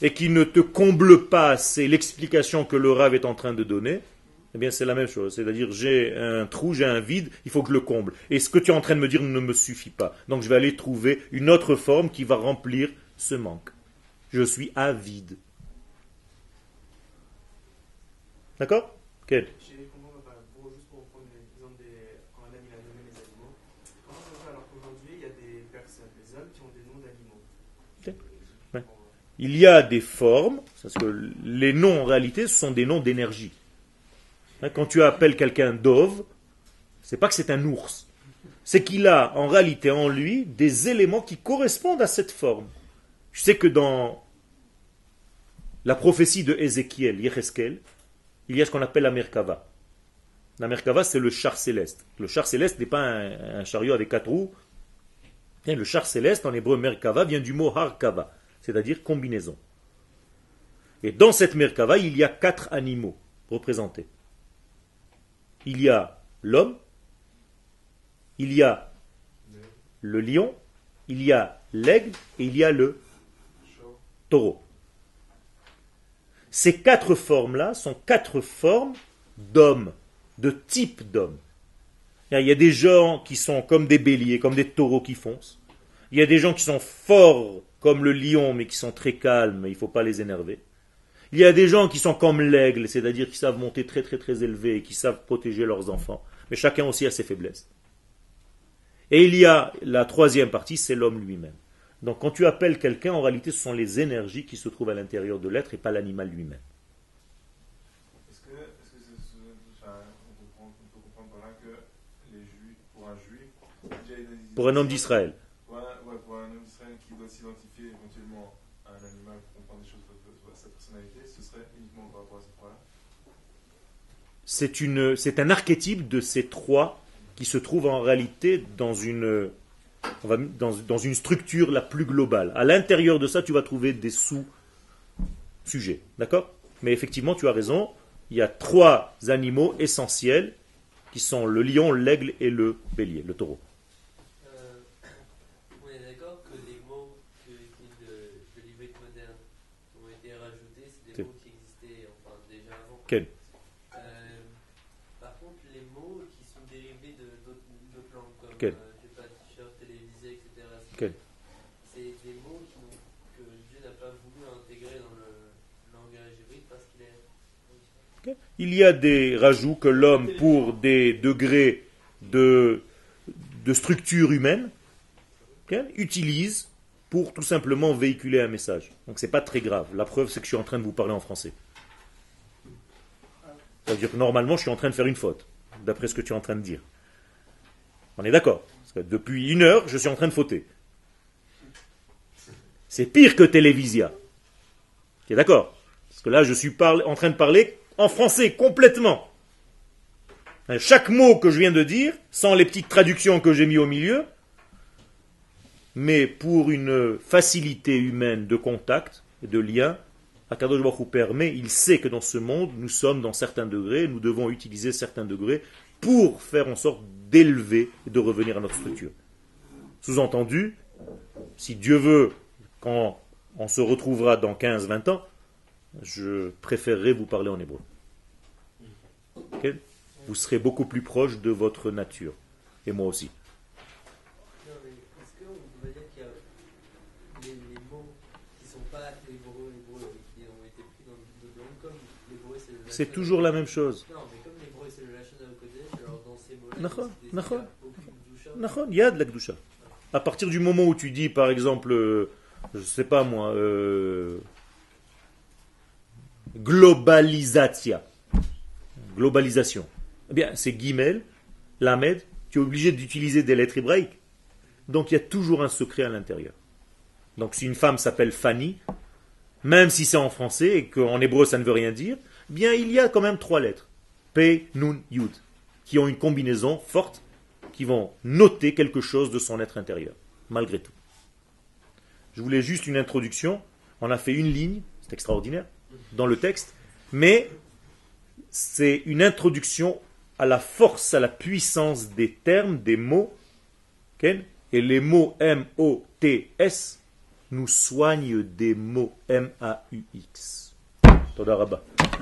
et qui ne te comble pas, c'est l'explication que le rave est en train de donner. Eh bien, c'est la même chose. C'est-à-dire, j'ai un trou, j'ai un vide, il faut que je le comble. Et ce que tu es en train de me dire ne me suffit pas. Donc, je vais aller trouver une autre forme qui va remplir ce manque. Je suis avide. D'accord? Quel Chez les combats, bah, pour, juste pour reprendre l'exemple des. Quand Adam il a nommé les animaux, comment ça se fait alors qu'aujourd'hui il y a des personnes, des hommes qui ont des noms d'animaux Ok. Ouais. Il y a des formes, parce que les noms en réalité ce sont des noms d'énergie. Hein, Quand tu appelles quelqu'un Dove, c'est pas que c'est un ours, c'est qu'il a en réalité en lui des éléments qui correspondent à cette forme. Je sais que dans la prophétie de Ézéchiel, Yecheskel, il y a ce qu'on appelle la Merkava. La Merkava, c'est le char céleste. Le char céleste n'est pas un, chariot avec quatre roues. Le char céleste, en hébreu Merkava, vient du mot Harkava, c'est-à-dire combinaison. Et dans cette Merkava, il y a quatre animaux représentés. Il y a l'homme, il y a le lion, il y a l'aigle et il y a le taureau. Ces quatre formes-là sont quatre formes d'hommes, de type d'hommes. Il y a des gens qui sont comme des béliers, comme des taureaux qui foncent. Il y a des gens qui sont forts comme le lion, mais qui sont très calmes, il ne faut pas les énerver. Il y a des gens qui sont comme l'aigle, c'est-à-dire qui savent monter très très très élevé et qui savent protéger leurs enfants. Mais chacun aussi a ses faiblesses. Et il y a la troisième partie, c'est l'homme lui-même. Donc quand tu appelles quelqu'un, en réalité, ce sont les énergies qui se trouvent à l'intérieur de l'être et pas l'animal lui-même. Est-ce que, est-ce que c'est ce- enfin, on, comprend, on peut comprendre par là que les juifs, pour un juif, déjà il a- Pour un homme d'Israël. Pour un, homme d'Israël qui doit s'identifier éventuellement à un animal pour comprendre des choses de, sa personnalité, ce serait uniquement par rapport à cette fois-là. c'est un archétype de ces trois qui se trouvent en réalité dans une, dans, dans une structure la plus globale. À l'intérieur de ça, tu vas trouver des sous-sujets. D'accord? Mais effectivement, tu as raison. Il y a trois animaux essentiels qui sont le lion, l'aigle et le bélier, le taureau. Euh, on est d'accord que les mots que, qui de, de l'ivrique moderne ont été rajoutés, c'est des C'est- mots qui existaient enfin, déjà avant. Quel Euh, par contre, les mots qui sont dérivés de d'autres d'autres langues, comme Quel euh, je sais pas, t-shirt, télévisé, etc. c'est- Quel C'est des mots qui n'ont- que Dieu n'a pas voulu intégrer dans le langage hébraïque parce qu'il est. Il y a des rajouts que l'homme, pour des degrés de, structure humaine, utilise pour tout simplement véhiculer un message. Donc c'est pas très grave. La preuve, c'est que je suis en train de vous parler en français. Ça veut dire que normalement, je suis en train de faire une faute, d'après ce que tu es en train de dire. On est d'accord depuis une heure, je suis en train de fauter. C'est pire que Télévisia. Tu es d'accord Parce que là, je suis en train de parler en français complètement. Hein, Chaque mot que je viens de dire, sans les petites traductions que j'ai mis au milieu, mais pour une facilité humaine de contact et de lien, Akadosh Baruch permet, il sait que dans ce monde, nous sommes dans certains degrés, nous devons utiliser certains degrés pour faire en sorte d'élever et de revenir à notre structure. Sous-entendu, si Dieu veut, quand on se retrouvera dans 15-20 ans, je préférerais vous parler en hébreu. Vous serez beaucoup plus proche de votre nature. Et moi aussi. C'est toujours la même chose. Non, mais comme l'hébreu c'est le lachon au Kodesh, alors dans ces mots-là, Nachon, c'est des- nachon. il y a de la Kedusha. À partir du moment où tu dis, par exemple, euh, je sais pas moi, euh, globalisation, globalisation, eh bien, c'est Guimel, Lamed, tu es obligé d'utiliser des lettres hébraïques. Donc il y a toujours un secret à l'intérieur. Donc si une femme s'appelle Fanny, même si c'est en français et qu'en hébreu ça ne veut rien dire, eh bien il y a quand même trois lettres. P, Nun, Yud, qui ont une combinaison forte, qui vont noter quelque chose de son être intérieur, malgré tout. Je voulais juste une introduction. On a fait une ligne, c'est extraordinaire, dans le texte, mais c'est une introduction à la force, à la puissance des termes, des mots. Et les mots M-O-T-S nous soignent des mots M-A-U-X.